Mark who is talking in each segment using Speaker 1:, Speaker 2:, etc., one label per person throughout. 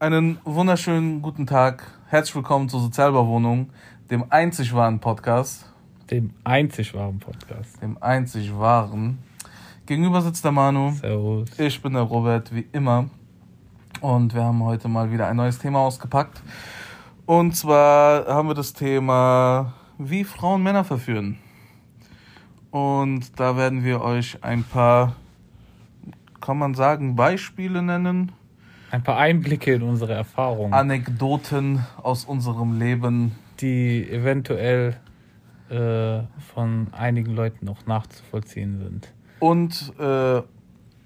Speaker 1: Einen wunderschönen guten Tag. Herzlich willkommen zur Sozialbewohnung, dem einzig wahren Podcast.
Speaker 2: Dem einzig wahren Podcast.
Speaker 1: Dem einzig wahren. Gegenüber sitzt der Manu.
Speaker 2: Servus.
Speaker 1: Ich bin der Robert, wie immer. Und wir haben heute mal wieder ein neues Thema ausgepackt. Und zwar haben wir das Thema, wie Frauen Männer verführen. Und da werden wir euch ein paar, kann man sagen, Beispiele nennen.
Speaker 2: Ein paar Einblicke in unsere Erfahrungen.
Speaker 1: Anekdoten aus unserem Leben.
Speaker 2: Die eventuell äh, von einigen Leuten noch nachzuvollziehen sind.
Speaker 1: Und äh,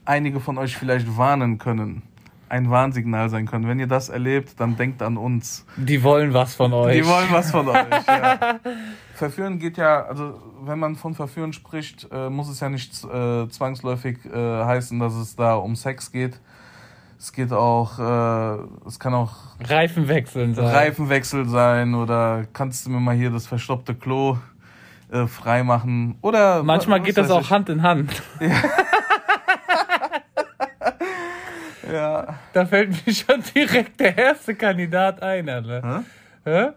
Speaker 1: einige von euch vielleicht warnen können. Ein Warnsignal sein können. Wenn ihr das erlebt, dann denkt an uns.
Speaker 2: Die wollen was von euch.
Speaker 1: Die wollen was von euch. Ja. Verführen geht ja, also wenn man von Verführen spricht, äh, muss es ja nicht äh, zwangsläufig äh, heißen, dass es da um Sex geht. Es geht auch, äh, es kann auch
Speaker 2: Reifenwechseln sein.
Speaker 1: Reifenwechsel sein oder kannst du mir mal hier das verstoppte Klo äh, freimachen oder
Speaker 2: manchmal
Speaker 1: was
Speaker 2: geht das auch
Speaker 1: ich.
Speaker 2: Hand in Hand.
Speaker 1: Ja.
Speaker 2: Da fällt mir schon direkt der erste Kandidat ein, Alter.
Speaker 1: Hä?
Speaker 2: Hä?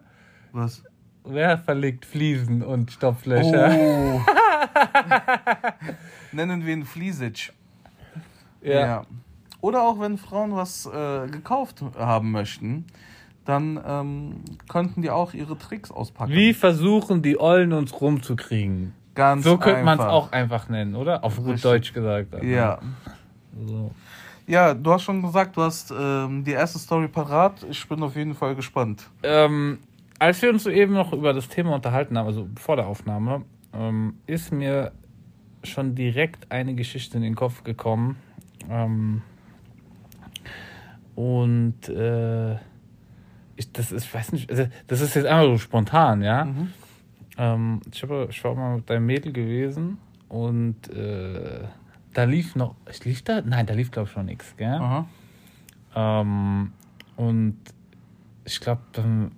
Speaker 1: Was?
Speaker 2: Wer verlegt Fliesen und Stopflöcher?
Speaker 1: Oh. Nennen wir ihn Fliesic.
Speaker 2: Ja.
Speaker 1: Oder auch wenn Frauen was äh, gekauft haben möchten, dann ähm, könnten die auch ihre Tricks auspacken.
Speaker 2: Wie versuchen die Ollen uns rumzukriegen?
Speaker 1: Ganz
Speaker 2: So könnte man es auch einfach nennen, oder? Auf gut
Speaker 1: Richtig.
Speaker 2: Deutsch gesagt. Alter.
Speaker 1: Ja.
Speaker 2: So.
Speaker 1: Ja, du hast schon gesagt, du hast ähm, die erste Story parat. Ich bin auf jeden Fall gespannt.
Speaker 2: Ähm, als wir uns soeben noch über das Thema unterhalten haben, also vor der Aufnahme, ähm, ist mir schon direkt eine Geschichte in den Kopf gekommen. Ähm, und äh, ich, das ist, ich weiß nicht, also das ist jetzt einfach so spontan, ja.
Speaker 1: Mhm.
Speaker 2: Ähm, ich, hab, ich war mal mit deinem Mädel gewesen und äh, da lief noch, ich lief da? Nein, da lief glaube ich noch nichts, gell?
Speaker 1: Aha.
Speaker 2: Ähm, und ich glaube, dann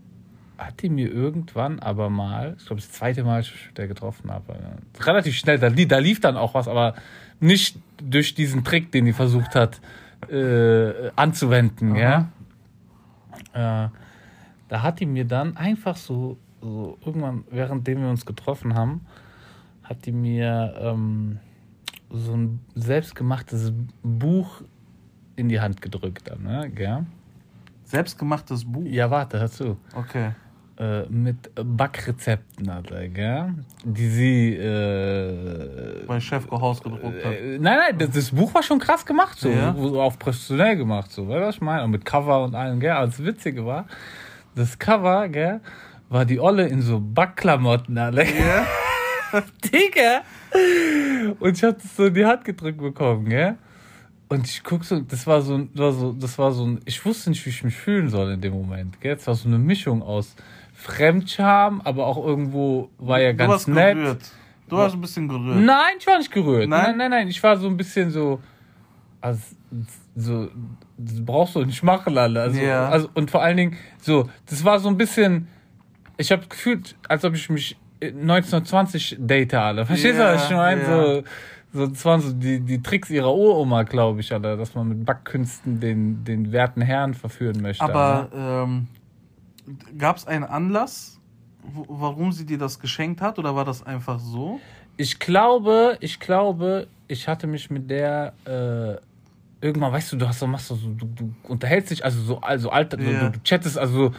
Speaker 2: hat die mir irgendwann aber mal, ich glaube, das zweite Mal, ich der getroffen habe, relativ schnell, da, da lief dann auch was, aber nicht durch diesen Trick, den die versucht hat äh, anzuwenden, ja. Äh, da hat die mir dann einfach so, so irgendwann, währenddem wir uns getroffen haben, hat die mir ähm, so ein selbstgemachtes Buch in die Hand gedrückt dann, ne? Gell?
Speaker 1: Selbstgemachtes Buch.
Speaker 2: Ja, warte, hör zu.
Speaker 1: Okay.
Speaker 2: Äh, mit Backrezepten, Alter, gell? Die sie, äh,
Speaker 1: Chefko Haus gedruckt hat.
Speaker 2: äh, nein, nein, das, das Buch war schon krass gemacht, so,
Speaker 1: Ja.
Speaker 2: so auch professionell gemacht, so, weißt du, was ich meine? Und mit Cover und allem, gell? Aber das Witzige war, das Cover, gell, war die Olle in so Backklamotten, Alter.
Speaker 1: Ja.
Speaker 2: Digga! Und ich hab das so in die Hand gedrückt bekommen, gell? Und ich guck so, das war so, ein- das war so, das war so ein, ich wusste nicht, wie ich mich fühlen soll in dem Moment, gell? Es war so eine Mischung aus Fremdscham, aber auch irgendwo war ja
Speaker 1: Du
Speaker 2: ganz
Speaker 1: warst
Speaker 2: nett.
Speaker 1: gerührt. Du hast ein bisschen gerührt.
Speaker 2: Nein, ich war nicht gerührt.
Speaker 1: Nein?
Speaker 2: Nein, nein, nein, ich war so ein bisschen so, also, so, das brauchst du nicht machen, alle. Also,
Speaker 1: Ja.
Speaker 2: also, und vor allen Dingen, so, das war so ein bisschen, ich habe gefühlt, als ob ich mich 1920 date, alle. Verstehst du,
Speaker 1: Ja,
Speaker 2: was ich meine?
Speaker 1: ja.
Speaker 2: So, so, das waren so die, die Tricks ihrer Uroma, glaube ich, alle, dass man mit Backkünsten den, den werten Herrn verführen möchte.
Speaker 1: Aber
Speaker 2: Alter.
Speaker 1: ähm, gab es einen Anlass, warum sie dir das geschenkt hat oder war das einfach so?
Speaker 2: Ich glaube, ich glaube, ich hatte mich mit der äh, irgendwann, weißt du, du hast so machst so, du, du unterhältst dich, also so, also alter,
Speaker 1: Ja.
Speaker 2: du, du chattest, also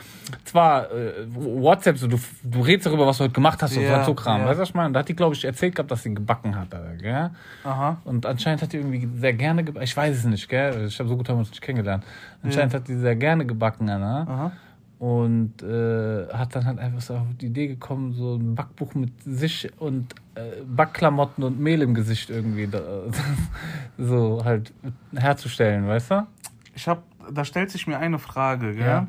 Speaker 2: zwar äh, WhatsApp, so du, du redest darüber, was du heute gemacht hast und
Speaker 1: Ja,
Speaker 2: so Kram,
Speaker 1: ja.
Speaker 2: weißt du, was ich meine? Und Da hat die, glaube ich, erzählt gehabt, dass sie gebacken hat, Alter, gell?
Speaker 1: Aha.
Speaker 2: Und anscheinend hat die irgendwie sehr gerne gebacken, ich weiß es nicht, gell? Ich habe so gut haben wir uns nicht kennengelernt. Anscheinend hat die sehr gerne gebacken, Alter.
Speaker 1: Aha.
Speaker 2: Und äh, hat dann halt einfach so auf die Idee gekommen, so ein Backbuch mit sich und äh, Backklamotten und Mehl im Gesicht irgendwie da, so halt herzustellen, weißt du?
Speaker 1: Ich hab, da stellt sich mir eine Frage, gell?
Speaker 2: Ja.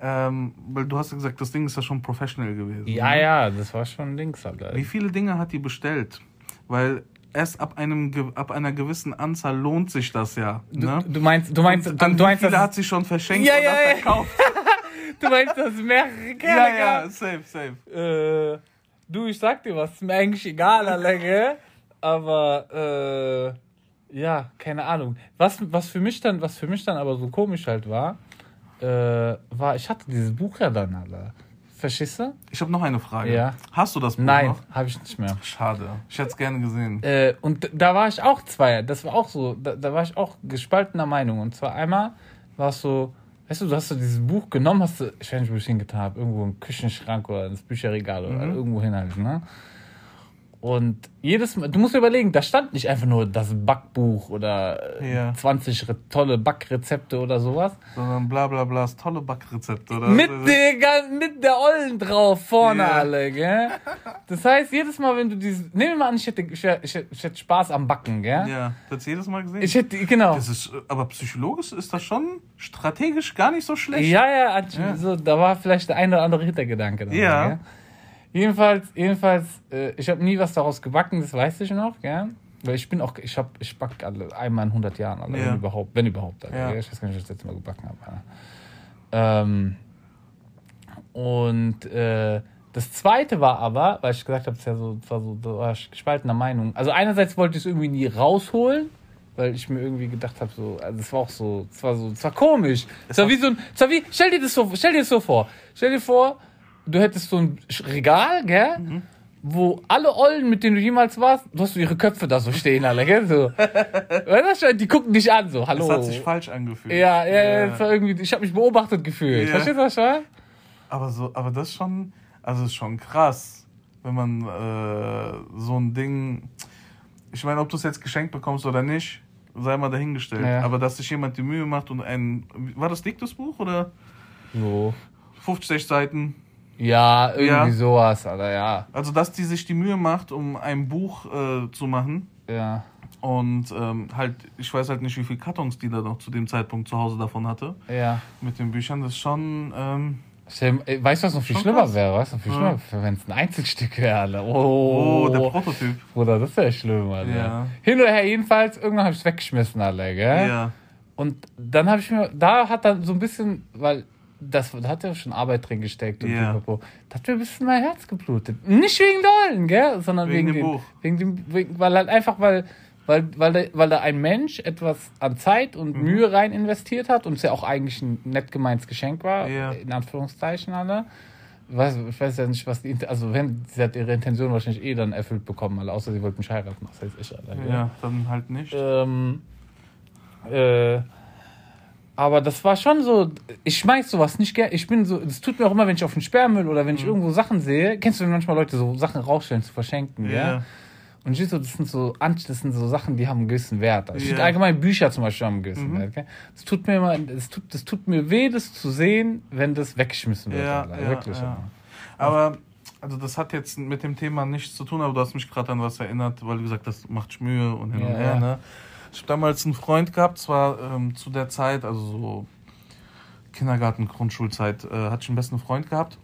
Speaker 1: Ähm, weil du hast ja gesagt, das Ding ist ja schon professionell gewesen.
Speaker 2: Ja,
Speaker 1: ne?
Speaker 2: ja, das war schon links halt.
Speaker 1: Wie viele Dinge hat die bestellt? Weil erst ab, einem, ab einer gewissen Anzahl lohnt sich das ja.
Speaker 2: Du,
Speaker 1: Ne?
Speaker 2: du meinst, du meinst, du,
Speaker 1: an
Speaker 2: du
Speaker 1: wie
Speaker 2: meinst,
Speaker 1: viele hat sie schon verschenkt
Speaker 2: Ja,
Speaker 1: oder
Speaker 2: ja, ja.
Speaker 1: verkauft?
Speaker 2: Du meinst, dass es mehrere
Speaker 1: ja,
Speaker 2: Kerle
Speaker 1: ja,
Speaker 2: gab?
Speaker 1: safe, safe.
Speaker 2: Äh, du, ich sag dir was, ist mir eigentlich egal, Alter? Aber, äh, ja, keine Ahnung. Was, was für mich dann, was für mich dann aber so komisch halt war, äh, war, ich hatte dieses Buch ja dann, Alter. Verstehst du?
Speaker 1: Ich habe noch eine Frage.
Speaker 2: Ja.
Speaker 1: Hast du das Buch
Speaker 2: Nein, habe ich nicht mehr.
Speaker 1: Schade. Ich hätte es gerne gesehen.
Speaker 2: Äh, und da war ich auch zwei, das war auch so, da, da war ich auch gespaltener Meinung. Und zwar einmal war es so, weißt du, du hast so dieses Buch genommen, hast du, ich weiß nicht, wo ich hingetan habe, irgendwo im Küchenschrank oder ins Bücherregal oder irgendwo hin halt, ne? Und jedes Mal, du musst dir überlegen, da stand nicht einfach nur das Backbuch oder äh,
Speaker 1: Ja.
Speaker 2: 20 re tolle Backrezepte oder sowas.
Speaker 1: Sondern bla bla bla, das tolle Backrezept, oder?
Speaker 2: Mit der, mit der Ollen drauf vorne
Speaker 1: Ja.
Speaker 2: alle, gell? Das heißt, jedes Mal, wenn du dieses, nehmen wir mal an, ich hätte, ich hätte, ich hätte, Spaß am Backen, gell?
Speaker 1: Ja, das jedes Mal gesehen.
Speaker 2: Ich hätte, genau.
Speaker 1: das ist, äh, aber psychologisch ist das schon strategisch gar nicht so schlecht.
Speaker 2: Ja, ja, hat-
Speaker 1: Ja.
Speaker 2: So, da war vielleicht der eine oder andere Hintergedanke. dabei,
Speaker 1: Ja.
Speaker 2: Gell? Jedenfalls, jedenfalls, äh, ich habe nie was daraus gebacken, das weiß ich noch, gell? Weil ich bin auch, ich hab, ich back alle einmal in 100 Jahren, alle,
Speaker 1: Ja.
Speaker 2: wenn überhaupt, wenn überhaupt. Alter,
Speaker 1: Ja.
Speaker 2: Ich weiß gar nicht, was ich das letzte Mal gebacken habe. Ähm, und äh, das zweite war aber, weil ich gesagt habe, es ja so, war so, war gespaltener Meinung. Also einerseits wollte ich es irgendwie nie rausholen, weil ich mir irgendwie gedacht habe, so, also es war auch so, es war so, es war komisch. Es war wie so ein, es war wie, stell dir das so, stell dir das so vor, stell dir vor, du hättest so ein Regal, gell?
Speaker 1: Mhm.
Speaker 2: Wo alle Ollen, mit denen du jemals warst, du hast so ihre Köpfe da so stehen, alle, gell? So. Weißt du, die gucken dich an, so, hallo.
Speaker 1: Das hat sich falsch angefühlt.
Speaker 2: Ja, ja, ja, das irgendwie, ich habe mich beobachtet gefühlt.
Speaker 1: Ja.
Speaker 2: Verstehst du was schon?
Speaker 1: Aber so, aber das ist schon, also ist schon krass, wenn man äh, so ein Ding. Ich meine, ob du es jetzt geschenkt bekommst oder nicht, sei mal dahingestellt.
Speaker 2: Ja.
Speaker 1: Aber dass sich jemand die Mühe macht und ein. War das dick, das Buch? Oder
Speaker 2: So.
Speaker 1: 50 Seiten?
Speaker 2: Ja, irgendwie
Speaker 1: Ja.
Speaker 2: sowas, Alter, ja.
Speaker 1: Also, dass die sich die Mühe macht, um ein Buch äh, zu machen.
Speaker 2: Ja.
Speaker 1: Und ähm, halt, ich weiß halt nicht, wie viele Kartons die da noch zu dem Zeitpunkt zu Hause davon hatte.
Speaker 2: Ja.
Speaker 1: Mit den Büchern, das ist schon. Ähm,
Speaker 2: ey, Weißt du, was noch viel schlimmer
Speaker 1: krass.
Speaker 2: wäre? Weißt du, noch viel
Speaker 1: Ja.
Speaker 2: schlimmer, wenn es ein Einzelstück wäre, Alter.
Speaker 1: oh,
Speaker 2: Oh,
Speaker 1: der Prototyp.
Speaker 2: Bruder, das wäre schlimm, Alter.
Speaker 1: Ja.
Speaker 2: Hin oder her, jedenfalls, irgendwann habe ich es weggeschmissen, Alter, gell?
Speaker 1: Ja.
Speaker 2: Und dann habe ich mir, da hat dann so ein bisschen, weil das da hat ja schon Arbeit drin gesteckt und
Speaker 1: Ja.
Speaker 2: pipapo. da hat mir ein bisschen mein Herz geblutet. Nicht wegen Dollen, gell? Sondern
Speaker 1: Wegen
Speaker 2: wegen,
Speaker 1: dem Buch.
Speaker 2: Wegen dem, wegen, weil halt einfach, weil, weil, weil, da, weil da ein Mensch etwas an Zeit und
Speaker 1: Mhm.
Speaker 2: Mühe rein investiert hat und es ja auch eigentlich ein nett gemeintes Geschenk war,
Speaker 1: Ja.
Speaker 2: in Anführungszeichen alle. Ich weiß, ich weiß ja nicht, was die, also wenn, sie hat ihre Intention wahrscheinlich eh dann erfüllt bekommen, alle, außer sie wollten mich heiraten, das heißt ich, Alter?
Speaker 1: Ja, dann halt nicht.
Speaker 2: Ähm, äh, aber das war schon so, ich schmeiß sowas nicht gerne. Ich bin so, es tut mir auch immer, wenn ich auf den Sperrmüll oder
Speaker 1: Mhm.
Speaker 2: wenn ich irgendwo Sachen sehe, kennst du, wenn manchmal Leute so Sachen rausstellen zu verschenken, ja?
Speaker 1: Ja.
Speaker 2: Und ich so, das sind so, das sind so Sachen, die haben einen gewissen Wert. Also finde allgemein Bücher zum Beispiel haben einen gewissen
Speaker 1: Mhm.
Speaker 2: Wert. Okay? Das tut mir immer, das tut, das tut mir weh, das zu sehen, wenn das weggeschmissen wird.
Speaker 1: Ja, ja,
Speaker 2: Wirklich.
Speaker 1: ja. Aber, also das hat jetzt mit dem Thema nichts zu tun, aber du hast mich gerade an was erinnert, weil du gesagt hast, macht Mühe und hin und
Speaker 2: Ja,
Speaker 1: her.
Speaker 2: ja.
Speaker 1: Ne? Ich habe damals einen Freund gehabt, zwar ähm, zu der Zeit, also so Kindergarten, Grundschulzeit, äh, hatte ich einen besten Freund gehabt.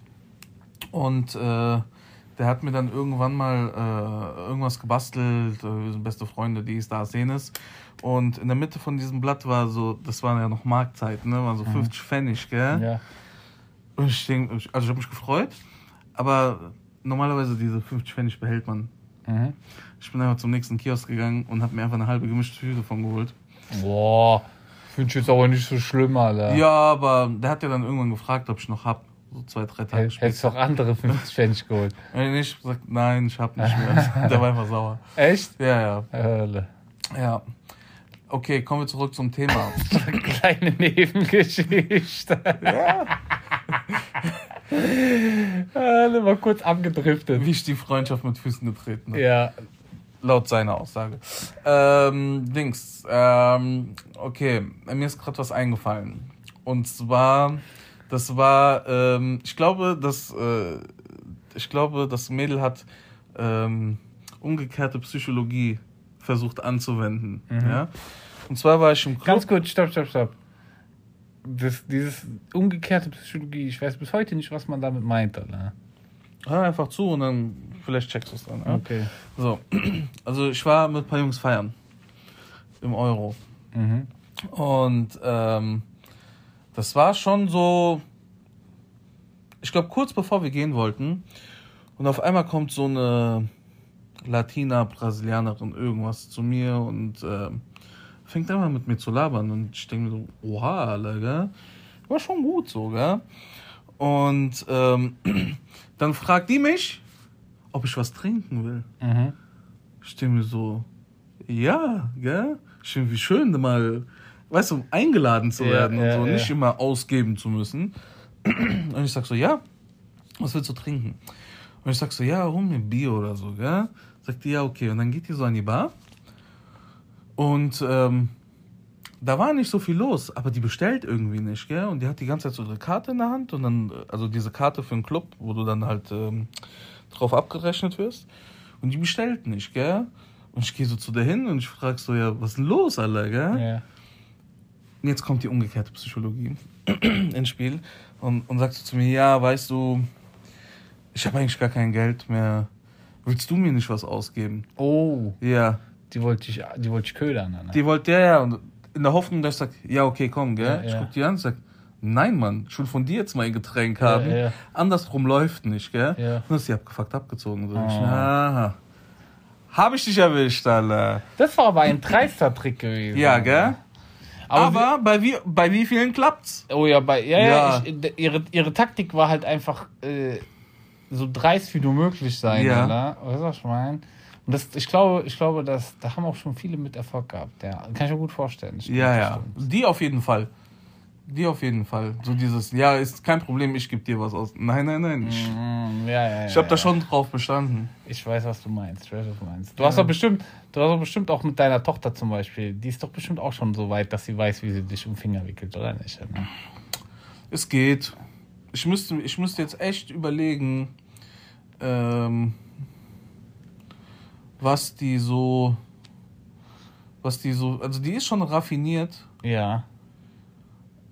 Speaker 1: Und äh, der hat mir dann irgendwann mal äh, irgendwas gebastelt, äh, wir sind beste Freunde, dies, das, jenes. Und in der Mitte von diesem Blatt war so, das waren ja noch Marktzeiten, ne? war so 50 Pfennig, gell?
Speaker 2: Ja.
Speaker 1: Und ich denk, also ich habe mich gefreut, aber normalerweise diese 50 Pfennig behält man.
Speaker 2: Mhm.
Speaker 1: Ich bin einfach zum nächsten Kiosk gegangen und habe mir einfach eine halbe gemischte Tüte davon geholt.
Speaker 2: Boah, finde ich jetzt aber nicht so schlimm, Alter.
Speaker 1: Ja, aber der hat ja dann irgendwann gefragt, ob ich noch hab. So zwei, drei Tage
Speaker 2: Hätt- Hättest
Speaker 1: später.
Speaker 2: auch andere 50 Pfennig geholt.
Speaker 1: Und ich hab gesagt, nein, ich hab nicht mehr. der war einfach sauer.
Speaker 2: Echt?
Speaker 1: Ja, ja,
Speaker 2: Hölle.
Speaker 1: ja. Okay, kommen wir zurück zum Thema.
Speaker 2: Kleine Nebengeschichte. Hölle, mal kurz abgedriftet.
Speaker 1: Wie ich die Freundschaft mit Füßen getreten habe.
Speaker 2: Ja,
Speaker 1: Laut seiner Aussage. Ähm, Dings. Ähm, okay, mir ist gerade was eingefallen. Und zwar, das war, ähm, ich glaube, dass, äh, ich glaube, das Mädel hat ähm, umgekehrte Psychologie versucht anzuwenden. Ja? Und zwar war ich im Club.
Speaker 2: ganz kurz, stopp, stopp, stopp. Das, dieses umgekehrte Psychologie, ich weiß bis heute nicht, was man damit meint, Alter.
Speaker 1: Hör einfach zu und dann vielleicht checkst du es dann. Ja?
Speaker 2: Okay.
Speaker 1: So, also ich war mit ein paar Jungs feiern. Im Euro.
Speaker 2: Mhm.
Speaker 1: Und ähm, das war schon so, ich glaube, kurz bevor wir gehen wollten. Und auf einmal kommt so eine Latina, Brasilianerin, irgendwas zu mir und ähm, fängt einfach mit mir zu labern. Und ich denke mir so, oha, Alter, gell? war schon gut so, gell? Und ähm, dann fragt die mich, ob ich was trinken will.
Speaker 2: Mhm.
Speaker 1: Ich denke mir so, ja, gell? Ich finde, wie schön, mal, weißt du, eingeladen zu
Speaker 2: Ja,
Speaker 1: werden
Speaker 2: ja,
Speaker 1: und so,
Speaker 2: ja.
Speaker 1: nicht immer ausgeben zu müssen. Und ich sag so, ja, was willst du trinken? Und ich sag so, ja, hol mir Bier oder so, gell? Sagt die, ja, okay. Und dann geht die so an die Bar. Und ähm, da war nicht so viel los, aber die bestellt irgendwie nicht, gell? Und die hat die ganze Zeit so ihre Karte in der Hand und dann, äh, also diese Karte für einen Club, wo du dann halt ähm, drauf abgerechnet wirst. Und die bestellt nicht, gell? Und ich gehe so zu der hin und ich frage so, ja, was ist denn los, Alter, gell?
Speaker 2: Ja.
Speaker 1: Und jetzt kommt die umgekehrte Psychologie ins Spiel und, und sagt so zu mir, ja, weißt du, ich habe eigentlich gar kein Geld mehr. Willst du mir nicht was ausgeben?
Speaker 2: Oh,
Speaker 1: Ja.
Speaker 2: Die wollte ich, die wollte ich ködern. Ne?
Speaker 1: Die wollte, ja, ja, und in der Hoffnung, dass ich sag, ja, okay, komm, gell?
Speaker 2: Ja,
Speaker 1: Ich
Speaker 2: ja.
Speaker 1: guck die an und sag, nein, Mann, ich will von dir jetzt mal ein Getränk haben.
Speaker 2: Ja.
Speaker 1: Andersrum läuft nicht, gell?
Speaker 2: Ja.
Speaker 1: Und dann ist sie abgefuckt abgezogen. So.
Speaker 2: Oh.
Speaker 1: Ich, aha. Hab ich dich erwischt, Alter.
Speaker 2: Das war aber ein dreister Trick gewesen.
Speaker 1: Ja, gell?
Speaker 2: Aber,
Speaker 1: Aber, bei, wie, bei wie vielen klappt's?
Speaker 2: oh ja, bei, ja, ja. Ich, ihre, ihre Taktik war halt einfach äh, so dreist wie nur möglich sein,
Speaker 1: Ja.
Speaker 2: Alter. Weißt du, was ich meine? Und das, ich glaube, ich glaube, dass, da haben auch schon viele mit Erfolg gehabt. Ja, kann ich mir gut vorstellen. Stimmt,
Speaker 1: Ja, ja.
Speaker 2: stimmt.
Speaker 1: Die auf jeden Fall. Die auf jeden Fall. So dieses, ja, ist kein Problem, ich gebe dir was aus. Nein, nein, nein. Ich,
Speaker 2: Mm, ja, ja,
Speaker 1: ich habe da
Speaker 2: ja.
Speaker 1: schon drauf bestanden.
Speaker 2: Ich weiß, was du meinst. Ich weiß, was du meinst. Du hast doch bestimmt, du hast doch bestimmt auch mit deiner Tochter zum Beispiel, die ist doch bestimmt auch schon so weit, dass sie weiß, wie sie dich um den Finger wickelt, oder nicht? Ne?
Speaker 1: Es geht. Ich müsste, ich müsste jetzt echt überlegen, ähm, was die so, was die so, also die ist schon raffiniert,
Speaker 2: Ja.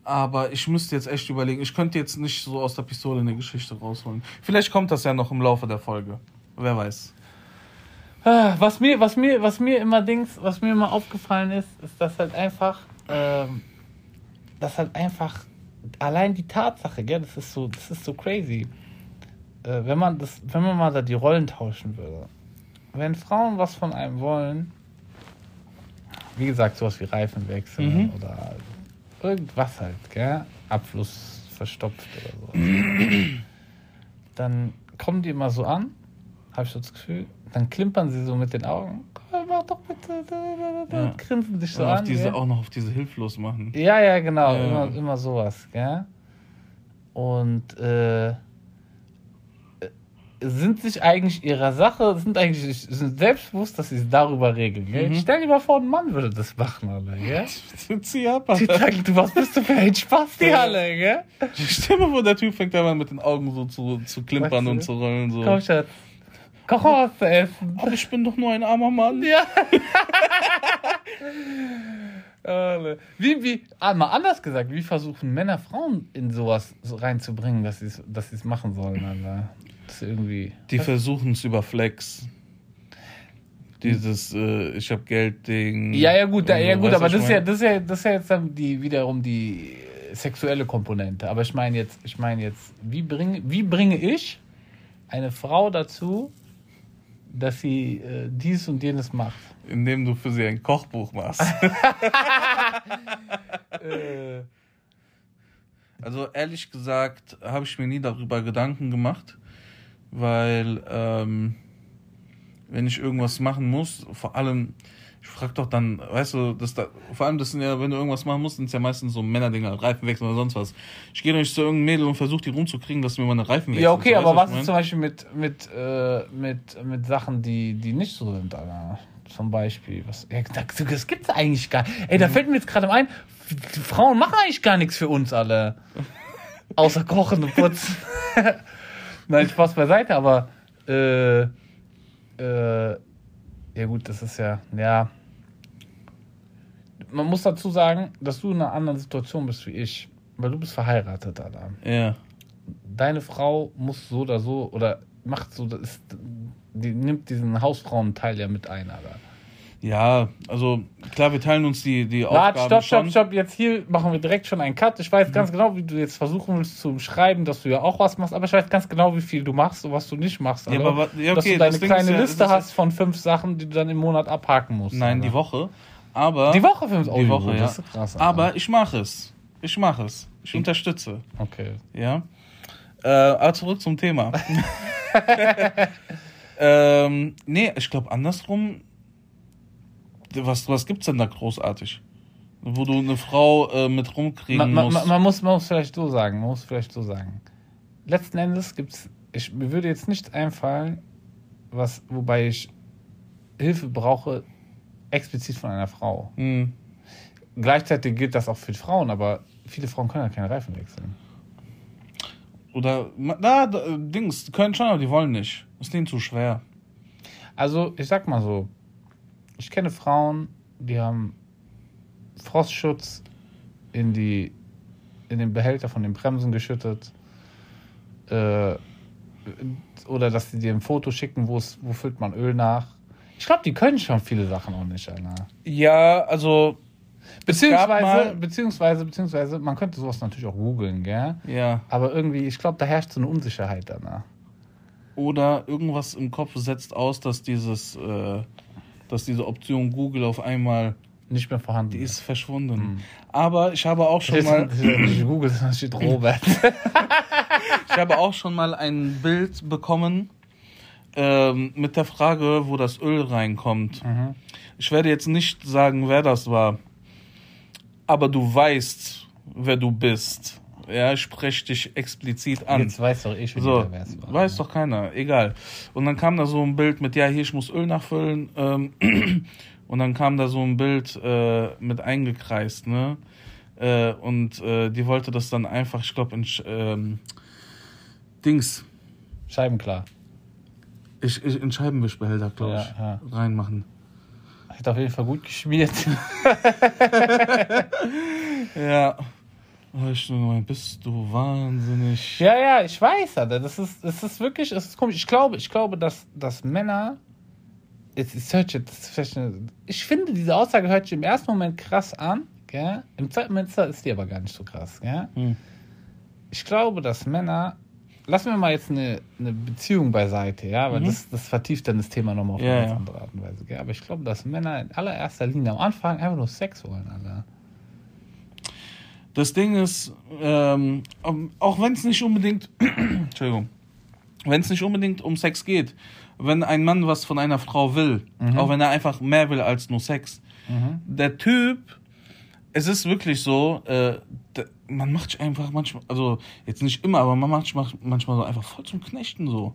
Speaker 1: aber ich müsste jetzt echt überlegen. Ich könnte jetzt nicht so aus der Pistole eine Geschichte rausholen. Vielleicht kommt das ja noch im Laufe der Folge. Wer weiß.
Speaker 2: Ah, Was mir, was mir, was mir immer Dings, was mir immer aufgefallen ist, ist, dass halt einfach, ähm, dass halt einfach allein die Tatsache, gell, das ist so, das ist so crazy. Äh, wenn man das, wenn man mal da die Rollen tauschen würde. Wenn Frauen was von einem wollen, wie gesagt, sowas wie Reifen wechseln
Speaker 1: Mhm.
Speaker 2: oder irgendwas halt, gell, Abfluss verstopft oder so. dann kommen die immer so an, habe ich so das Gefühl, dann klimpern sie so mit den Augen. Komm, mach doch bitte.
Speaker 1: Ja.
Speaker 2: Grinsen dich so an.
Speaker 1: diese,
Speaker 2: gell?
Speaker 1: auch noch auf diese hilflos machen.
Speaker 2: Ja, ja, genau.
Speaker 1: Ja.
Speaker 2: Immer, immer sowas, gell? Und äh, sind sich eigentlich ihrer Sache, sind eigentlich sind selbstbewusst, dass sie es darüber regeln.
Speaker 1: Mhm.
Speaker 2: Stell dir mal vor, ein Mann würde das machen, Alter, gell?
Speaker 1: Ab, Alter.
Speaker 2: sagen, du, was bist du für ein Spaß, die. Halle, gell?
Speaker 1: Stell mal vor, der Typ fängt einmal mit den Augen so zu, zu klimpern
Speaker 2: Weißt du?
Speaker 1: und zu rollen. So.
Speaker 2: Komm, Schatz. Koch was zu essen.
Speaker 1: Aber ich bin doch nur ein armer Mann.
Speaker 2: Ja. Wie, wie, ah, mal anders gesagt, wie versuchen Männer Frauen in sowas so reinzubringen, dass sie es dass sie's machen sollen, Alter? Das ist irgendwie.
Speaker 1: Die versuchen es über Flex. Dieses, äh, ich hab Geld-Ding.
Speaker 2: Ja, ja, gut, ja, gut, aber das ist, ja, das, ist ja, das ist ja jetzt dann die, wiederum die äh, sexuelle Komponente. Aber ich meine jetzt, ich meine jetzt, wie bringe, wie bringe ich eine Frau dazu, dass sie äh, dies und jenes macht?
Speaker 1: Indem du für sie ein Kochbuch machst.
Speaker 2: äh,
Speaker 1: Also ehrlich gesagt habe ich mir nie darüber Gedanken gemacht, weil ähm, wenn ich irgendwas machen muss, vor allem, ich frage doch dann, weißt du, das da, vor allem das sind ja, wenn du irgendwas machen musst, sind es ja meistens so Männerdinger, Reifenwechsel oder sonst was. Ich gehe doch nicht zu irgendeinem Mädel und versuche die rumzukriegen, dass mir mal eine Reifen wechselst.
Speaker 2: Ja, okay,
Speaker 1: weißt
Speaker 2: aber was
Speaker 1: ich
Speaker 2: ist zum Beispiel mit, mit, äh, mit, mit Sachen, die, die nicht so sind, Alter? Zum Beispiel, was, ja, das, gibt's eigentlich gar nicht. Ey, da fällt mir jetzt gerade ein, Frauen machen eigentlich gar nichts für uns alle. Außer kochen und putzen. Nein, Spaß beiseite, aber, äh, äh, ja gut, das ist ja, ja. Man muss dazu sagen, dass du in einer anderen Situation bist wie ich. Weil du bist verheiratet, Alter
Speaker 1: Ja.
Speaker 2: deine Frau muss so oder so oder macht so, das ist, die nimmt diesen Hausfrauenteil ja mit ein, aber.
Speaker 1: Ja, also klar, wir teilen uns die, die
Speaker 2: Warte,
Speaker 1: Aufgaben
Speaker 2: stopp, stopp, stopp. Jetzt hier machen wir direkt schon einen Cut. Ich weiß ganz genau, wie du jetzt versuchen willst zu schreiben, dass du ja auch was machst, aber ich weiß ganz genau, wie viel du machst und was du nicht machst.
Speaker 1: Ja,
Speaker 2: Alter.
Speaker 1: aber ja,
Speaker 2: dass
Speaker 1: okay,
Speaker 2: du deine kleine
Speaker 1: ja-
Speaker 2: Liste hast von fünf Sachen, die du dann im Monat abhaken musst.
Speaker 1: Nein,
Speaker 2: Alter.
Speaker 1: die Woche. Aber
Speaker 2: Die Woche fünf
Speaker 1: Die Woche, ja.
Speaker 2: das ist krass.
Speaker 1: Aber ich mache es. Ich mache es. Ich unterstütze.
Speaker 2: Okay.
Speaker 1: Ja. Äh, aber zurück zum Thema. ähm, nee, ich glaube andersrum. Was, was gibt's denn da großartig? Wo du eine Frau äh, mit rumkriegen
Speaker 2: Man, man,
Speaker 1: musst.
Speaker 2: man, man, muss, man muss vielleicht so sagen, man muss vielleicht so sagen. Letzten Endes gibt's, ich, mir würde jetzt nichts einfallen, was, wobei ich Hilfe brauche, explizit von einer Frau.
Speaker 1: Hm.
Speaker 2: Gleichzeitig gilt das auch für Frauen, aber viele Frauen können ja keine Reifen wechseln.
Speaker 1: Oder, na, da, Dings, können schon, aber die wollen nicht. Ist denen zu schwer.
Speaker 2: Also, ich sag mal so, ich kenne Frauen, die haben Frostschutz in die in den Behälter von den Bremsen geschüttet. Äh, oder dass sie dir ein Foto schicken, wo es, wo füllt man Öl nach. Ich glaube, die können schon viele Sachen auch nicht, Alter.
Speaker 1: Ja, also,
Speaker 2: Beziehungsweise, beziehungsweise, beziehungsweise, man könnte sowas natürlich auch googeln, gell?
Speaker 1: ja.
Speaker 2: Aber irgendwie, ich glaube, da herrscht so eine Unsicherheit danach.
Speaker 1: Oder irgendwas im Kopf setzt aus, dass dieses, äh, dass diese Option Google auf einmal,
Speaker 2: Nicht mehr vorhanden.
Speaker 1: die ist verschwunden. Aber ich habe auch schon mal,
Speaker 2: Google, steht Robert.
Speaker 1: ich habe auch schon mal ein Bild bekommen ähm, mit der Frage, wo das Öl reinkommt.
Speaker 2: Mhm.
Speaker 1: Ich werde jetzt nicht sagen, wer das war, aber du weißt, wer du bist. Ja, ich spreche dich explizit an.
Speaker 2: Jetzt weiß doch ich, wie
Speaker 1: So,
Speaker 2: wär's war.
Speaker 1: weiß doch keiner, egal. Und dann kam da so ein Bild mit, ja, hier, ich muss Öl nachfüllen. Ähm, und dann kam da so ein Bild äh, mit eingekreist, ne? Äh, und äh, die wollte das dann einfach, ich glaube, in ähm, Dings,
Speaker 2: Scheibenklar.
Speaker 1: ich, ich, in Scheibenwischbehälter, glaube
Speaker 2: Ja,
Speaker 1: ich,
Speaker 2: ja.
Speaker 1: reinmachen.
Speaker 2: Hat auf jeden Fall gut geschmiert.
Speaker 1: Ja. Oh, ich nur gemeint, bist du wahnsinnig.
Speaker 2: ja, ja, ich weiß, Alter. Das ist, das ist wirklich, das ist komisch. Ich glaube, ich glaube, dass, dass Männer. Jetzt, jetzt vielleicht eine, ich finde, diese Aussage hört sich im ersten Moment krass an, gell? Im zweiten Moment ist die aber gar nicht so krass, gell?
Speaker 1: Hm.
Speaker 2: Ich glaube, dass Männer. Lassen wir mal jetzt eine, eine Beziehung beiseite, ja, weil
Speaker 1: Mhm.
Speaker 2: das, das vertieft dann das Thema nochmal auf
Speaker 1: Ja,
Speaker 2: eine ganz andere Art und Weise. Gell? Aber ich glaube, dass Männer in allererster Linie am Anfang einfach nur Sex wollen, Alter.
Speaker 1: Das Ding ist, ähm, auch wenn es nicht unbedingt, Entschuldigung, wenn es nicht unbedingt um Sex geht, wenn ein Mann was von einer Frau will, auch wenn er einfach mehr will als nur Sex, der Typ, es ist wirklich so, äh, man macht sich einfach manchmal, also jetzt nicht immer, aber man macht manchmal so einfach voll zum Knechten so.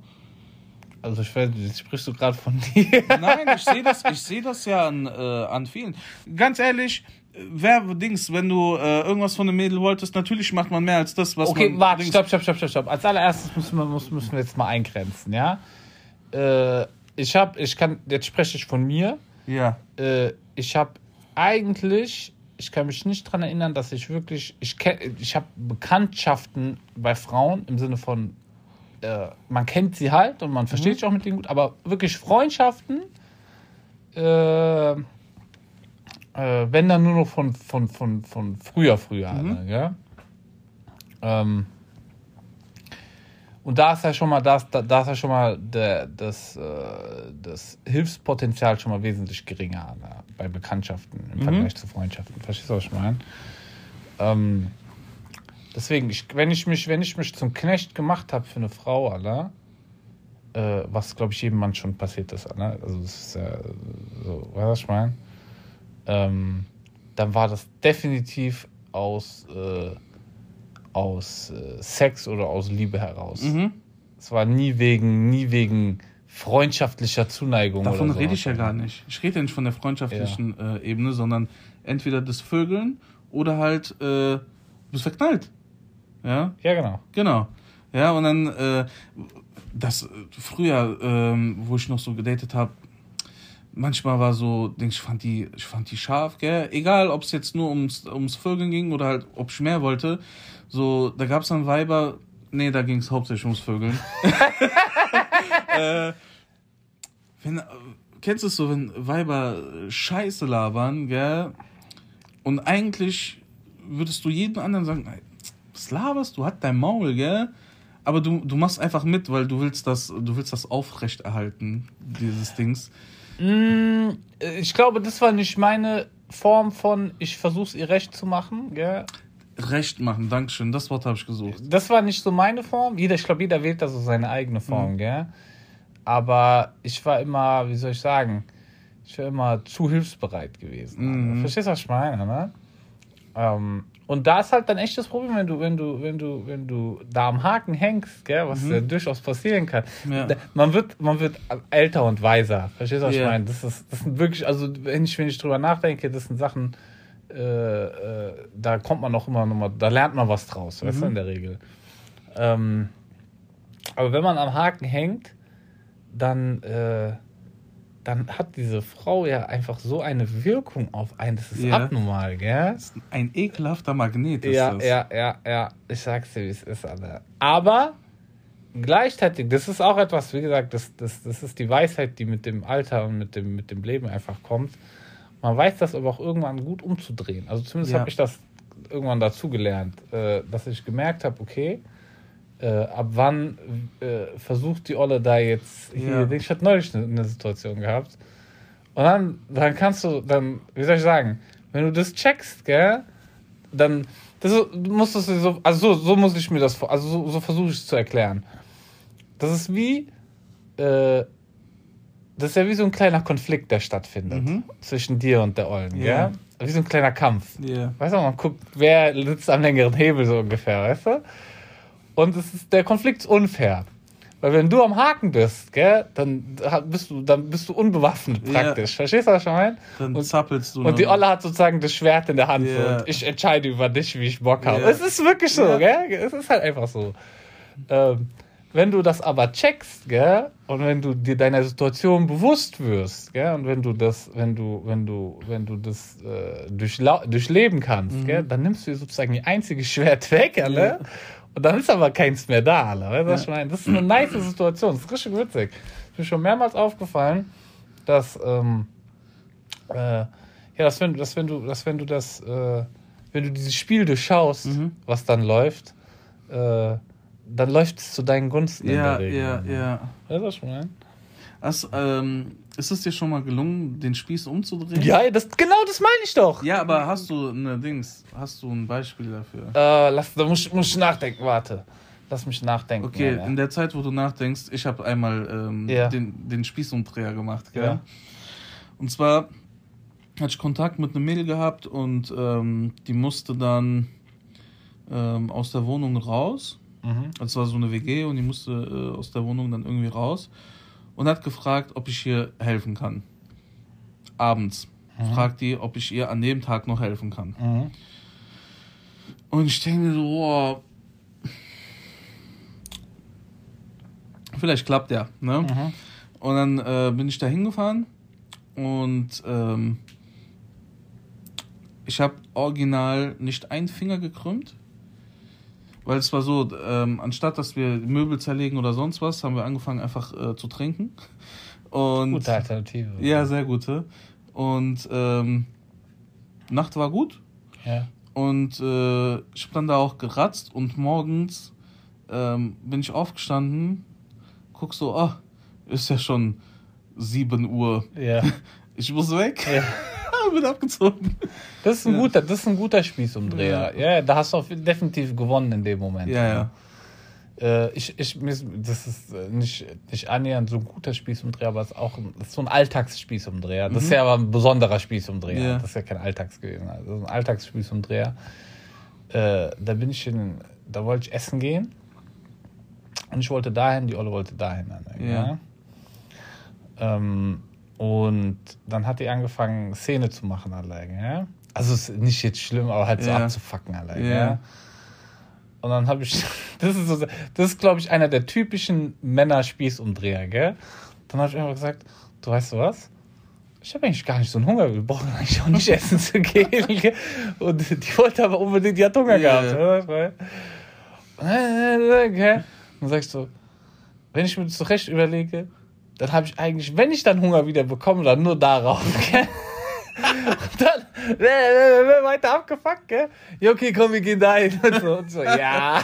Speaker 2: Also ich weiß, jetzt sprichst du gerade von dir.
Speaker 1: Nein, ich sehe das, ich sehe das ja an, äh, an vielen. Ganz ehrlich, wer Dings, wenn du äh, irgendwas von einem Mädel wolltest, natürlich macht man mehr als das, was
Speaker 2: Okay,
Speaker 1: man.
Speaker 2: warte,
Speaker 1: Dings-
Speaker 2: stopp, stopp, stopp, stopp, stopp. Als allererstes müssen wir, muss, müssen wir jetzt mal eingrenzen, ja? Äh, ich habe, ich kann, jetzt spreche ich von mir.
Speaker 1: Ja.
Speaker 2: Äh, ich habe eigentlich, ich kann mich nicht dran erinnern, dass ich wirklich, ich kenn, ich habe Bekanntschaften bei Frauen im Sinne von, äh, man kennt sie halt und man versteht sich auch mit denen gut, aber wirklich Freundschaften, äh, äh, wenn dann nur noch von, von, von, von früher, früher, Alter, gell? Ähm, und da ist ja schon mal das, da, da ist ja schon mal der, das, äh, das Hilfspotenzial schon mal wesentlich geringer Alter, bei Bekanntschaften im Vergleich zu Freundschaften. Verstehst du, was ich meine? Ähm, deswegen, ich, wenn, ich mich, wenn ich mich zum Knecht gemacht habe für eine Frau, Alter, äh, was glaube ich jedem Mann schon passiert ist, Alter, also das ist ja so, weißt du, was ich meine? Ähm, dann war das definitiv aus, äh, aus äh, Sex oder aus Liebe heraus.
Speaker 1: Mhm.
Speaker 2: Es war nie wegen, nie wegen freundschaftlicher Zuneigung.
Speaker 1: Davon
Speaker 2: oder so.
Speaker 1: rede ich ja gar nicht. Ich rede ja nicht von der freundschaftlichen äh, Ebene, sondern entweder das Vögeln oder halt, äh, du bist verknallt. Ja,
Speaker 2: Ja, genau.
Speaker 1: genau. Ja, und dann, äh, das äh, früher, ähm, wo ich noch so gedatet habe, manchmal war so, ich, fand die, ich fand die scharf, gell? Egal, ob es jetzt nur ums, ums Vögeln ging oder halt, ob ich mehr wollte. So, da gab es dann Weiber, nee, da ging es hauptsächlich ums Vögeln. äh, wenn, kennst du es so, wenn Weiber Scheiße labern, gell? Und eigentlich würdest du jedem anderen sagen, "Ey, was laberst du, hat dein Maul, gell? Aber du, du machst einfach mit, weil du willst das, du willst das aufrechterhalten, dieses Dings.
Speaker 2: Mm, Ich glaube, das war nicht meine Form von, ich versuche es ihr recht zu machen. Gell?
Speaker 1: Recht machen, Dankeschön. Das Wort habe ich gesucht.
Speaker 2: Das war nicht so meine Form. Jeder, ich glaube, jeder wählt da so seine eigene Form, gell? Aber ich war immer, wie soll ich sagen, ich war immer zu hilfsbereit gewesen.
Speaker 1: Mhm.
Speaker 2: Verstehst du, was ich meine, ne? Ähm, und da ist halt dann echt das Problem, wenn du, wenn du, wenn du, wenn du da am Haken hängst, gell, was ja durchaus passieren kann.
Speaker 1: Ja.
Speaker 2: Man wird, man wird älter und weiser. Verstehst du, was ich
Speaker 1: Ja.
Speaker 2: meine? Das ist, das sind wirklich, also wenn ich, wenn ich drüber nachdenke, das sind Sachen, äh, äh, da kommt man auch immer noch mal, da lernt man was draus, weißt du, in der Regel. Ähm, aber wenn man am Haken hängt, dann, äh, dann hat diese Frau ja einfach so eine Wirkung auf einen. Das ist
Speaker 1: Ja.
Speaker 2: abnormal, gell?
Speaker 1: Ein ekelhafter Magnet ist
Speaker 2: Ja,
Speaker 1: das.
Speaker 2: ja, ja, ja. Ich sag's dir, wie es ist, Alter. Aber gleichzeitig, das ist auch etwas, wie gesagt, das, das, das ist die Weisheit, die mit dem Alter und mit dem, mit dem Leben einfach kommt. Man weiß das aber auch irgendwann gut umzudrehen. Also zumindest
Speaker 1: Ja.
Speaker 2: habe ich das irgendwann dazugelernt, äh, dass ich gemerkt habe, okay, äh, ab wann äh, versucht die Olle da jetzt hier,
Speaker 1: Ja.
Speaker 2: ich hatte neulich eine, eine Situation gehabt. Und dann, dann kannst du, dann, wie soll ich sagen, wenn du das checkst, gell, dann das du musst dir so, also so, so muss ich mir das vor, also so, so versuche ich es zu erklären. Das ist wie, äh, das ist ja wie so ein kleiner Konflikt, der stattfindet
Speaker 1: Mhm.
Speaker 2: zwischen dir und der Ollen,
Speaker 1: Ja.
Speaker 2: gell? Wie so ein kleiner Kampf.
Speaker 1: Ja.
Speaker 2: Weißt du, man guckt, wer sitzt am längeren Hebel so ungefähr, weißt du? Und es ist, der Konflikt ist unfair. Weil wenn du am Haken bist, gell, dann bist du, dann bist du unbewaffnet praktisch. Verstehst du, was ich meine?
Speaker 1: Dann
Speaker 2: Und-
Speaker 1: zappelst du.
Speaker 2: Und die. Olle hat sozusagen das Schwert in der Hand
Speaker 1: Ja.
Speaker 2: und ich entscheide über dich, wie ich Bock habe.
Speaker 1: Ja.
Speaker 2: Es ist wirklich so, gell? Es ist halt einfach so. Ähm, wenn du das aber checkst, gell, und wenn du dir deiner Situation bewusst wirst, gell, und wenn du das, wenn du, wenn du, wenn du das äh, durchleben kannst, gell, dann nimmst du dir sozusagen die einzige Schwert weg, alle. Und dann ist aber keins mehr da, alle. Weißt du, was ich meine? Das ist eine nice Situation. Das ist richtig witzig. Ist mir schon mehrmals aufgefallen, dass, ähm, äh, ja, dass wenn, dass wenn du, dass wenn du das, äh, wenn du dieses Spiel durchschaust,
Speaker 1: Mhm.
Speaker 2: was dann läuft, äh, dann läuft es zu deinen Gunsten in
Speaker 1: Ja,
Speaker 2: der Regel.
Speaker 1: ja, ja.
Speaker 2: Weißt du, was ich meine?
Speaker 1: Hast, ähm, ist es dir schon mal gelungen, den Spieß umzudrehen?
Speaker 2: Ja, das, genau das meine ich doch.
Speaker 1: Ja, aber hast du eine Dings, hast du ein Beispiel dafür?
Speaker 2: Äh, lass, da muss, muss ich nachdenken, warte. Lass mich nachdenken.
Speaker 1: Okay,
Speaker 2: Alter.
Speaker 1: in der Zeit, wo du nachdenkst, ich habe einmal ähm,
Speaker 2: Ja.
Speaker 1: den, den Spießumdreher gemacht, gell?
Speaker 2: Ja.
Speaker 1: Und zwar hatte ich Kontakt mit einem Mädel gehabt und ähm, die musste dann ähm, aus der Wohnung raus.
Speaker 2: Mhm.
Speaker 1: Es war so eine WG und die musste äh, aus der Wohnung dann irgendwie raus und hat gefragt, ob ich ihr helfen kann. Abends. Fragt die, ob ich ihr an dem Tag noch helfen kann.
Speaker 2: Mhm.
Speaker 1: Und ich denke mir so, boah, vielleicht klappt ja. Ne?
Speaker 2: Mhm.
Speaker 1: Und dann äh, bin ich da hingefahren und ähm, ich habe original nicht einen Finger gekrümmt. Weil es war so, ähm, anstatt dass wir Möbel zerlegen oder sonst was, haben wir angefangen einfach äh, zu trinken. Und
Speaker 2: Gute Alternative.
Speaker 1: ja, sehr gute. Und ähm, Nacht war gut.
Speaker 2: ja.
Speaker 1: Und äh, ich habe dann da auch geratzt und morgens ähm, bin ich aufgestanden, guck so, ah, ist ja schon 7 Uhr.
Speaker 2: Ja.
Speaker 1: Ich muss weg.
Speaker 2: ja.
Speaker 1: bin abgezogen.
Speaker 2: Das ist ein
Speaker 1: Ja.
Speaker 2: guter, das ist ein guter Spießumdreher. Ja. da hast du auch definitiv gewonnen in dem Moment.
Speaker 1: Ja, ja.
Speaker 2: Äh, ich, ich, das ist äh, nicht, nicht annähernd so ein guter Spießumdreher, aber es ist auch ein, das ist so ein Alltagsspießumdreher. Das ist ja aber ein besonderer Spießumdreher.
Speaker 1: Mhm. Ja.
Speaker 2: Das ist ja kein Alltags gewesen. Also das ist ein Alltagsspießumdreher. Äh, da bin ich in, da wollte ich essen gehen. Und ich wollte dahin, die Olle wollte dahin. Ja.
Speaker 1: Ja.
Speaker 2: Ähm, und dann hat die angefangen, Szene zu machen alleine. Ja? Also ist nicht jetzt schlimm, aber halt so
Speaker 1: Ja.
Speaker 2: abzufacken alleine.
Speaker 1: Ja.
Speaker 2: Ja? Und dann habe ich, das ist so, das ist glaube ich einer der typischen Männer-Spießumdreher, gell? Dann habe ich einfach gesagt, du weißt du was? Ich habe eigentlich gar nicht so einen Hunger, wir brauchen eigentlich auch nicht essen zu gehen. Und die wollte aber unbedingt, die hat Hunger
Speaker 1: Ja.
Speaker 2: gehabt. Oder? Gell? Dann sag ich so, wenn ich mir das zurecht überlege, dann habe ich eigentlich, wenn ich dann Hunger wieder bekomme, dann nur darauf. Gell? Und dann äh, äh, äh, weiter abgefuckt, gell? Ja, okay, komm, wir gehen dahin. Und so, und so ja.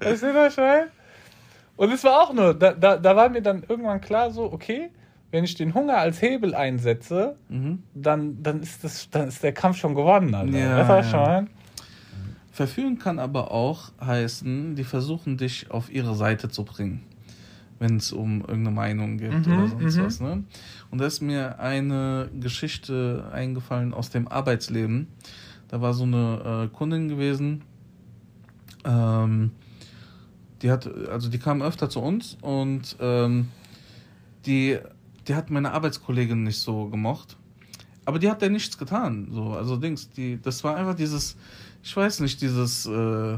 Speaker 2: Das ist doch schon. Und es war auch nur, da, da, da war mir dann irgendwann klar so, okay, wenn ich den Hunger als Hebel einsetze,
Speaker 1: Mhm.
Speaker 2: dann, dann, ist, das, dann ist der Kampf schon gewonnen. Alter.
Speaker 1: Ja,
Speaker 2: was ich
Speaker 1: ja.
Speaker 2: meine?
Speaker 1: Verführen kann aber auch heißen, die versuchen dich auf ihre Seite zu bringen, wenn es um irgendeine Meinung geht
Speaker 2: Mhm,
Speaker 1: oder sonst
Speaker 2: mhm.
Speaker 1: was. Ne? Und da ist mir eine Geschichte eingefallen aus dem Arbeitsleben. Da war so eine äh, Kundin gewesen, ähm, die hat, also die kam öfter zu uns und ähm, die, die hat meine Arbeitskollegin nicht so gemocht. Aber die hat ja nichts getan. So, also Dings, die, das war einfach dieses, ich weiß nicht, dieses äh,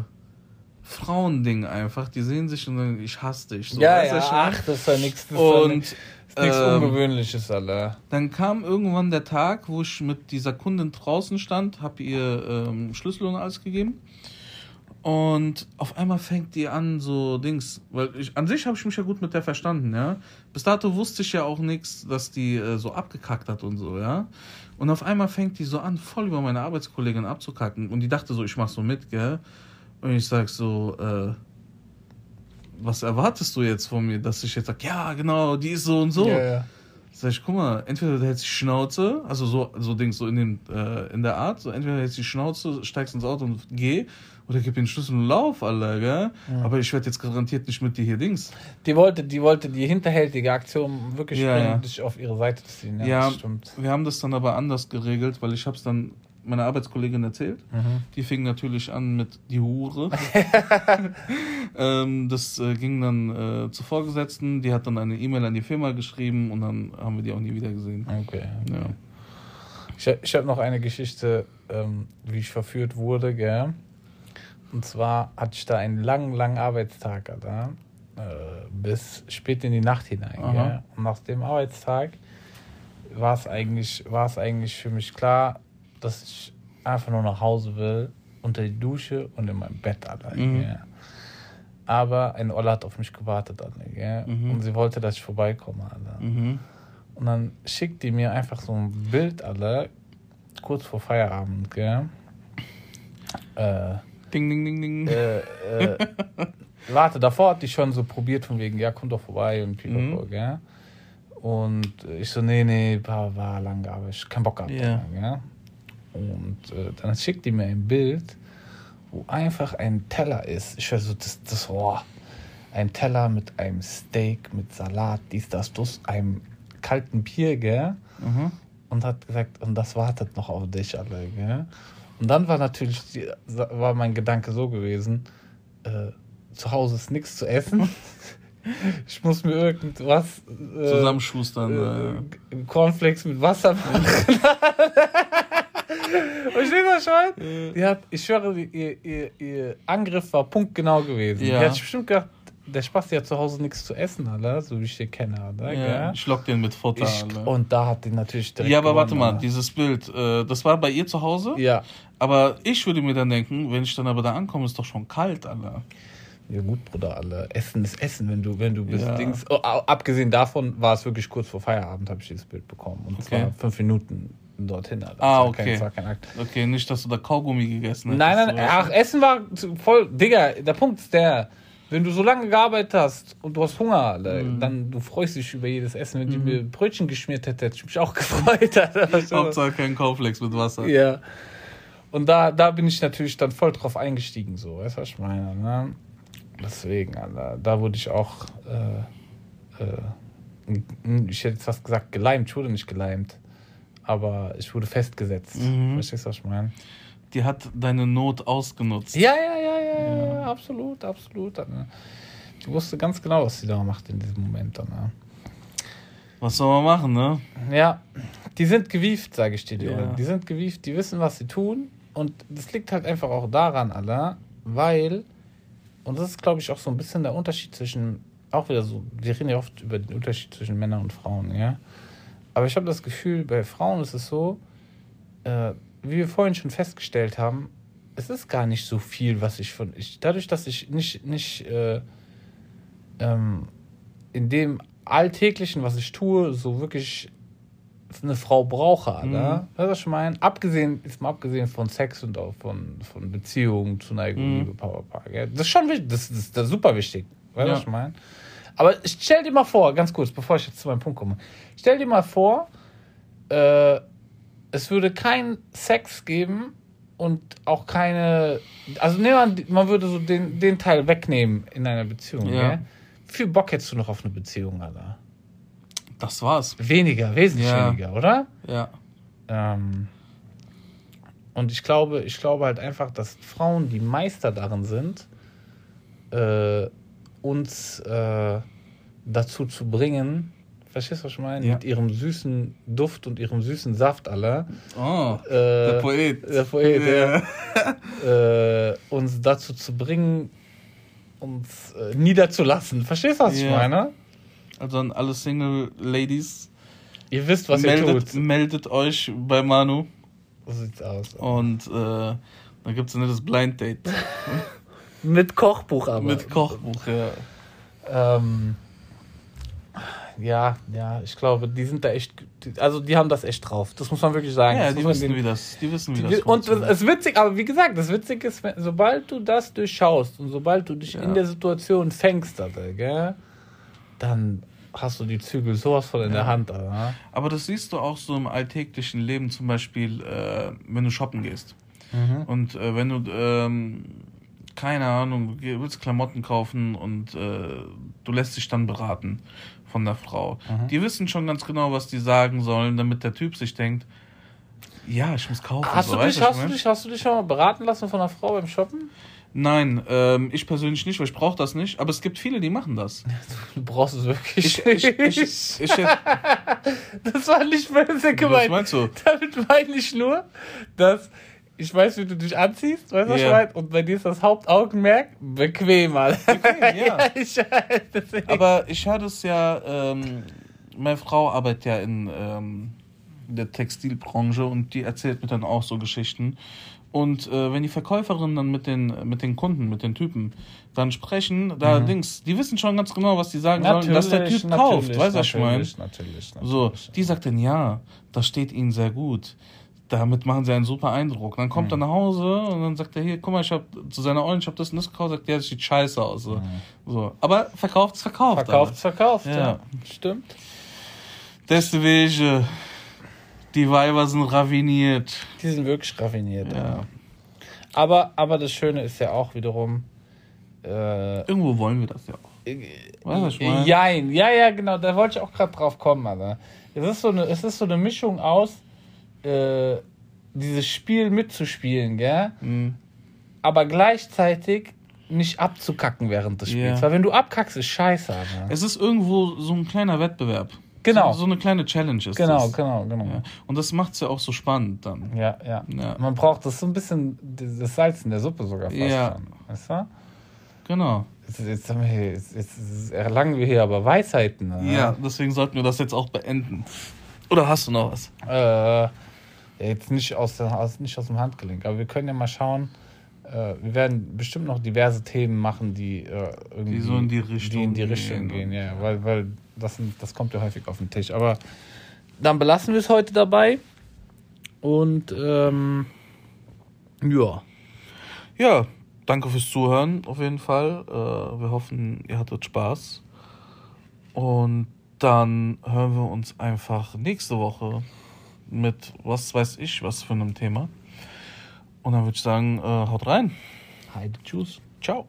Speaker 1: Frauending einfach. Die sehen sich und sagen, ich hasse dich. So,
Speaker 2: ja, ja, ach, das ist ja nichts das ist ja
Speaker 1: Und
Speaker 2: nichts
Speaker 1: ähm,
Speaker 2: Ungewöhnliches, Alter.
Speaker 1: dann kam irgendwann der Tag, wo ich mit dieser Kundin draußen stand, habe ihr ähm, Schlüssel und alles gegeben. Und auf einmal fängt die an, so Dings, weil ich, an sich habe ich mich ja gut mit der verstanden, ja. Bis dato wusste ich ja auch nichts, dass die äh, so abgekackt hat und so, ja. Und auf einmal fängt die so an, voll über meine Arbeitskollegin abzukacken. Und die dachte so, ich mach so mit, gell. Und ich sag so, äh, was erwartest du jetzt von mir, dass ich jetzt sag, ja, genau, die ist so und so.
Speaker 2: Ja, ja.
Speaker 1: Sag ich, guck mal, entweder du hältst die Schnauze, also so, so Dings, so in, dem, äh, in der Art, so entweder hältst die Schnauze, steigst ins Auto und geh, oder gib den Schlüssel und lauf, Alter, gell? Aber ich werde jetzt garantiert nicht mit dir hier Dings.
Speaker 2: Die wollte, die wollte die hinterhältige Aktion wirklich
Speaker 1: Ja,
Speaker 2: bringen,
Speaker 1: ja.
Speaker 2: dich auf ihre Seite zu ziehen. Ja,
Speaker 1: Ja,
Speaker 2: das stimmt.
Speaker 1: wir haben das dann aber anders geregelt, weil ich habe es dann meiner Arbeitskollegin erzählt.
Speaker 2: Mhm.
Speaker 1: Die fing natürlich an mit die Hure. ähm, das äh, ging dann äh, zur Vorgesetzten, die hat dann eine E-Mail an die Firma geschrieben und dann haben wir die auch nie wieder gesehen.
Speaker 2: Okay.
Speaker 1: Ja.
Speaker 2: Ich, ich habe noch eine Geschichte, ähm, wie ich verführt wurde, gell? Und zwar hatte ich da einen langen, langen Arbeitstag, Alter. Äh, bis spät in die Nacht hinein, gell? Und nach dem Arbeitstag war es eigentlich, war es eigentlich für mich klar, dass ich einfach nur nach Hause will, unter die Dusche und in meinem Bett, Alter.
Speaker 1: Mhm.
Speaker 2: gell? Aber eine Olle hat auf mich gewartet, Alter, gell?
Speaker 1: Mhm.
Speaker 2: Und sie wollte, dass ich vorbeikomme, Alter.
Speaker 1: Mhm.
Speaker 2: Und dann schickt die mir einfach so ein Bild, alle, kurz vor Feierabend, gell? Äh,
Speaker 1: Ding, ding, ding, ding.
Speaker 2: äh, äh, warte, davor hat die schon so probiert, von wegen, ja, komm doch vorbei und pipapo,
Speaker 1: Mhm.
Speaker 2: gell? Und ich so, nee, nee, war, war lang, aber ich keinen Bock gehabt,
Speaker 1: Ja.
Speaker 2: gell? Und äh, dann schickt die mir ein Bild, wo einfach ein Teller ist. Ich höre so, das, das, oh, ein Teller mit einem Steak, mit Salat, dies, das, das, einem kalten Bier, gell?
Speaker 1: Mhm.
Speaker 2: und hat gesagt, und das wartet noch auf dich alle, gell? Und dann war natürlich, war mein Gedanke so gewesen, äh, zu Hause ist nichts zu essen. ich muss mir irgendwas äh,
Speaker 1: Zusammenschustern.
Speaker 2: äh, Cornflakes mit Wasser machen. Verstehst du, meine? Die hat, ich schwöre, ihr, ihr, ihr Angriff war punktgenau gewesen.
Speaker 1: Ja.
Speaker 2: Die hat bestimmt gedacht, der Spaß hat zu Hause nichts zu essen, Alter, so wie ich den kenne, Alter,
Speaker 1: ja. Ich lock den mit Futter.
Speaker 2: Ich, und da hat die natürlich direkt
Speaker 1: ja, aber warte
Speaker 2: gewonnen,
Speaker 1: mal,
Speaker 2: Alter.
Speaker 1: dieses Bild, äh, das war bei ihr zu Hause.
Speaker 2: Ja.
Speaker 1: Aber ich würde mir dann denken, wenn ich dann aber da ankomme, ist doch schon kalt, Alter.
Speaker 2: Ja gut, Bruder, alle. Essen ist Essen, wenn du, wenn du bist.
Speaker 1: Ja.
Speaker 2: Dings. Oh, abgesehen davon war es wirklich kurz vor Feierabend, habe ich dieses Bild bekommen. Und
Speaker 1: Okay.
Speaker 2: zwar fünf Minuten dorthin. Alter.
Speaker 1: Ah, okay.
Speaker 2: Kein, war kein Akt.
Speaker 1: Okay, nicht, dass du da Kaugummi gegessen hast.
Speaker 2: Nein, nein, ach, Essen war voll. Digga, der Punkt ist der. Wenn du so lange gearbeitet hast und du hast Hunger,
Speaker 1: Mhm.
Speaker 2: dann du freust dich über jedes Essen. Wenn die mir Brötchen geschmiert hätte, hätte ich mich auch gefreut.
Speaker 1: Hauptsache kein Kauflex mit Wasser.
Speaker 2: Ja. Und da, da bin ich natürlich dann voll drauf eingestiegen, so, weißt du, was ich meine, ne? Deswegen, Alter, da wurde ich auch, äh, äh, ich hätte jetzt fast gesagt, geleimt, ich wurde nicht geleimt, aber ich wurde festgesetzt.
Speaker 1: Mhm.
Speaker 2: Verstehst du, was ich meine?
Speaker 1: Die hat deine Not ausgenutzt.
Speaker 2: Ja, ja, ja, ja, ja, ja, absolut, absolut. Alter. Die wusste ganz genau, was sie da macht in diesem Moment dann, ne?
Speaker 1: Was soll man machen, ne?
Speaker 2: Ja, die sind gewieft, sage ich dir, die
Speaker 1: Ja.
Speaker 2: Die sind gewieft, die wissen, was sie tun. Und das liegt halt einfach auch daran, Allah, weil, und das ist, glaube ich, auch so ein bisschen der Unterschied zwischen, auch wieder so, wir reden ja oft über den Unterschied zwischen Männern und Frauen, ja. Aber ich habe das Gefühl, bei Frauen ist es so, äh, wie wir vorhin schon festgestellt haben, es ist gar nicht so viel, was ich von, ich, dadurch, dass ich nicht, nicht, äh, ähm, in dem Alltäglichen, was ich tue, so wirklich eine Frau brauche.
Speaker 1: Mhm.
Speaker 2: Weißt du, was ich meine? Abgesehen, ist mal abgesehen von Sex und auch von, von Beziehungen, Zuneigung,
Speaker 1: Mhm.
Speaker 2: Liebe, Power, Power, gell? Das ist schon wichtig, das, das, das ist super wichtig. Weißt du,
Speaker 1: Ja.
Speaker 2: was ich meine? Aber stell dir mal vor, ganz kurz, bevor ich jetzt zu meinem Punkt komme, stell dir mal vor, äh, es würde keinen Sex geben, und auch keine. Also nehmen wir an, man würde so den, den Teil wegnehmen in einer Beziehung,
Speaker 1: Ja.
Speaker 2: gell? Wie viel Bock hättest du noch auf eine Beziehung, Alter?
Speaker 1: Das war's.
Speaker 2: Weniger, wesentlich
Speaker 1: Ja.
Speaker 2: weniger, oder?
Speaker 1: Ja.
Speaker 2: Ähm, und ich glaube, ich glaube halt einfach, dass Frauen, die Meister darin sind, äh, uns äh, dazu zu bringen, verstehst du, was ich meine?
Speaker 1: Ja.
Speaker 2: Mit ihrem süßen Duft und ihrem süßen Saft aller,
Speaker 1: Oh,
Speaker 2: äh,
Speaker 1: der Poet.
Speaker 2: der Poet,
Speaker 1: Ja.
Speaker 2: ja. äh, uns dazu zu bringen, uns äh, niederzulassen. Verstehst du, was ich
Speaker 1: Ja.
Speaker 2: meine?
Speaker 1: Also an alle Single Ladies,
Speaker 2: Ihr wisst, was ihr
Speaker 1: meldet,
Speaker 2: tut.
Speaker 1: meldet euch bei Manu
Speaker 2: So sieht's aus.
Speaker 1: und äh, dann gibt's ein nettes Blind Date
Speaker 2: Mit Kochbuch aber.
Speaker 1: mit Kochbuch. Ja.
Speaker 2: Ähm, ja, ja, ich glaube, die sind da echt, also die haben das echt drauf. Das muss man wirklich sagen.
Speaker 1: Ja,
Speaker 2: Das
Speaker 1: die wissen,
Speaker 2: denen-
Speaker 1: wie das, die wissen, wie
Speaker 2: die-
Speaker 1: das
Speaker 2: und das
Speaker 1: funktioniert.
Speaker 2: ist witzig, aber wie gesagt, das Witzige ist, sobald du das durchschaust und sobald du dich
Speaker 1: Ja.
Speaker 2: in der Situation fängst, Alter, gell, dann hast du die Zügel sowas von in der Hand, Alter.
Speaker 1: Aber das siehst du auch so im alltäglichen Leben, zum Beispiel, äh, wenn du shoppen gehst.
Speaker 2: Mhm.
Speaker 1: Und äh, wenn du, ähm, keine Ahnung, du willst Klamotten kaufen und äh, du lässt dich dann beraten von der Frau.
Speaker 2: Mhm.
Speaker 1: Die wissen schon ganz genau, was die sagen sollen, damit der Typ sich denkt, ja, ich muss kaufen.
Speaker 2: Hast,
Speaker 1: so,
Speaker 2: du dich,
Speaker 1: was
Speaker 2: hast, du dich, hast du dich schon mal beraten lassen von einer Frau beim Shoppen?
Speaker 1: Nein, ähm, ich persönlich nicht, weil ich brauche das nicht. Aber es gibt viele, die machen das.
Speaker 2: Du brauchst es wirklich
Speaker 1: Ich, ich, ich, ich, ich,
Speaker 2: Das war nicht böse
Speaker 1: was
Speaker 2: gemeint.
Speaker 1: meinst du?
Speaker 2: Damit meine ich nur, dass ich weiß, wie du dich anziehst, weißt du, was ich
Speaker 1: Ja.
Speaker 2: meine? Und bei dir ist das Hauptaugenmerk bequem, Alter.
Speaker 1: Bequem, ja.
Speaker 2: ich weiß, deswegen.
Speaker 1: Aber ich hatte es ja, ähm, meine Frau arbeitet ja in ähm, der Textilbranche und die erzählt mir dann auch so Geschichten. Und äh, wenn die Verkäuferinnen dann mit den, mit den Kunden, mit den Typen dann sprechen, da links, die wissen schon ganz genau, was die sagen sollen, dass der Typ kauft. Weißt du, was ich meine?
Speaker 2: natürlich, natürlich, natürlich.
Speaker 1: So, die sagt dann, ja, das steht ihnen sehr gut. Damit machen sie einen super Eindruck. Dann kommt er nach Hause und dann sagt er, hier, guck mal, ich hab zu seiner Ollen, ich hab das und das gekauft, sagt, ja, das sieht scheiße aus. So. so. Aber verkauft ist verkauft.
Speaker 2: Verkauft,
Speaker 1: alles.
Speaker 2: verkauft, ja.
Speaker 1: Ja.
Speaker 2: Stimmt.
Speaker 1: Deswegen, die Weiber sind raviniert.
Speaker 2: Die sind wirklich raffiniert.
Speaker 1: Ja.
Speaker 2: Ja. Aber, aber das Schöne ist ja auch wiederum, äh,
Speaker 1: Irgendwo wollen wir das ja auch. Weißt du?
Speaker 2: Jein, ja, ja, genau, da wollte ich auch gerade drauf kommen, Alter. Es ist so eine, es ist so eine Mischung aus, äh, dieses Spiel mitzuspielen, gell?
Speaker 1: Mhm.
Speaker 2: Aber gleichzeitig nicht abzukacken während des Spiels.
Speaker 1: Ja.
Speaker 2: Weil wenn du abkackst, ist scheiße, Alter.
Speaker 1: Es ist irgendwo so ein kleiner Wettbewerb.
Speaker 2: Genau.
Speaker 1: So, so eine kleine Challenge ist
Speaker 2: Genau,
Speaker 1: das.
Speaker 2: genau, genau.
Speaker 1: Ja. Und das macht's ja auch so spannend dann.
Speaker 2: Ja, ja,
Speaker 1: Ja.
Speaker 2: Man braucht das so ein bisschen, das Salz in der Suppe sogar fast.
Speaker 1: Ja.
Speaker 2: Schon, weißt du?
Speaker 1: Genau.
Speaker 2: Jetzt, jetzt, haben wir hier, jetzt, jetzt erlangen wir hier aber Weisheiten. ne?
Speaker 1: Ja, deswegen sollten wir das jetzt auch beenden. Oder hast du noch was?
Speaker 2: Äh, ja, jetzt nicht aus, der, aus, nicht aus dem Handgelenk, aber wir können ja mal schauen. Äh, wir werden bestimmt noch diverse Themen machen, die äh, irgendwie
Speaker 1: Die so in die
Speaker 2: die
Speaker 1: Richtung
Speaker 2: in die
Speaker 1: gehen.
Speaker 2: Richtung gehen, ja, weil, weil das, sind- das kommt ja häufig auf den Tisch. Aber dann belassen wir es heute dabei und ähm, ja,
Speaker 1: Ja, danke fürs Zuhören auf jeden Fall. Äh, wir hoffen, ihr hattet Spaß. Und dann hören wir uns einfach nächste Woche mit was weiß ich, was für einem Thema. Und dann würde ich sagen, äh, haut rein.
Speaker 2: Heide Tschüss.
Speaker 1: Ciao.